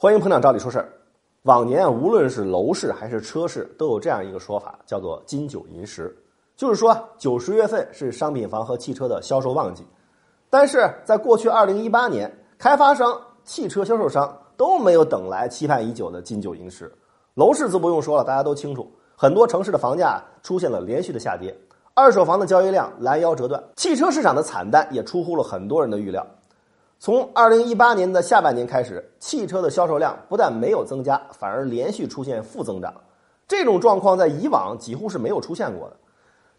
欢迎捧场，照理说事儿。往年无论是楼市还是车市，都有这样一个说法，叫做“金九银十”，就是说九十月份是商品房和汽车的销售旺季。但是在过去二零一八年，开发商、汽车销售商都没有等来期盼已久的金九银十。楼市自不用说了，大家都清楚，很多城市的房价出现了连续的下跌，二手房的交易量拦腰折断，汽车市场的惨淡也出乎了很多人的预料。从二零一八年的下半年开始，汽车的销售量不但没有增加，反而连续出现负增长。这种状况在以往几乎是没有出现过的。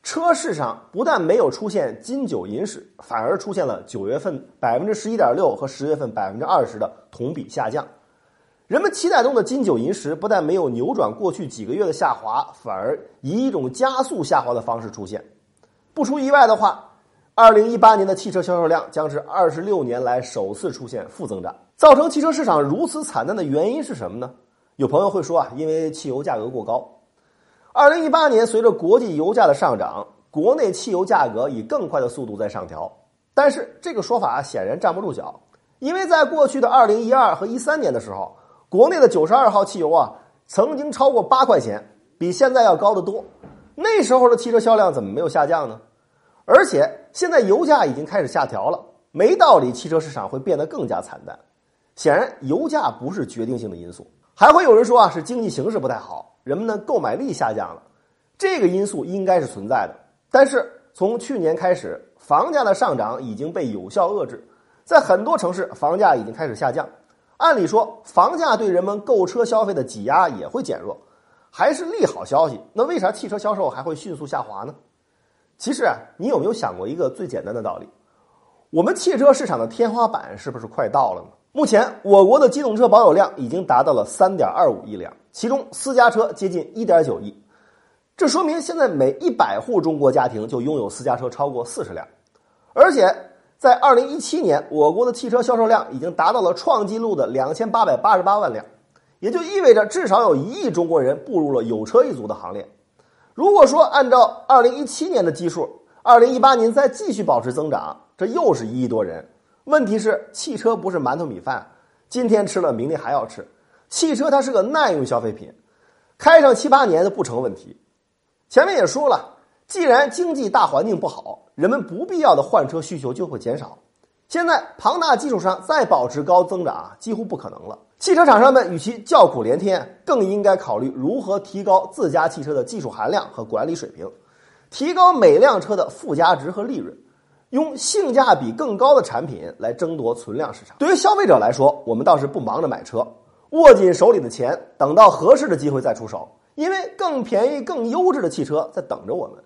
车市上不但没有出现金九银十，反而出现了九月份百分之十一点六和十月份百分之二十的同比下降。人们期待中的金九银十不但没有扭转过去几个月的下滑，反而以一种加速下滑的方式出现。不出意外的话。二零一八年的汽车销售量将是二十六年来首次出现负增长。造成汽车市场如此惨淡的原因是什么呢？有朋友会说啊，因为汽油价格过高。二零一八年随着国际油价的上涨，国内汽油价格以更快的速度在上调。但是这个说法显然站不住脚，因为在过去的二零一二和一三年的时候，国内的九十二号汽油啊曾经超过八块钱，比现在要高得多。那时候的汽车销量怎么没有下降呢？而且现在油价已经开始下调了，没道理汽车市场会变得更加惨淡。显然，油价不是决定性的因素。还会有人说啊，是经济形势不太好，人们的购买力下降了，这个因素应该是存在的。但是从去年开始，房价的上涨已经被有效遏制，在很多城市房价已经开始下降。按理说，房价对人们购车消费的挤压也会减弱，还是利好消息。那为啥汽车销售还会迅速下滑呢？其实啊，你有没有想过一个最简单的道理？我们汽车市场的天花板是不是快到了呢？目前，我国的机动车保有量已经达到了三点二五亿辆，其中私家车接近一点九亿。这说明现在每一百户中国家庭就拥有私家车超过四十辆。而且，在二零一七年，我国的汽车销售量已经达到了创纪录的两千八百八十八万辆，也就意味着至少有一亿中国人步入了有车一族的行列。如果说按照二零一七年的基数，二零一八年再继续保持增长，这又是一亿多人。问题是，汽车不是馒头米饭，今天吃了，明天还要吃。汽车它是个耐用消费品，开上七八年都不成问题。前面也说了，既然经济大环境不好，人们不必要的换车需求就会减少。现在庞大基础上再保持高增长啊，几乎不可能了。汽车厂商们与其叫苦连天，更应该考虑如何提高自家汽车的技术含量和管理水平，提高每辆车的附加值和利润，用性价比更高的产品来争夺存量市场。对于消费者来说，我们倒是不忙着买车，握紧手里的钱，等到合适的机会再出手，因为更便宜、更优质的汽车在等着我们。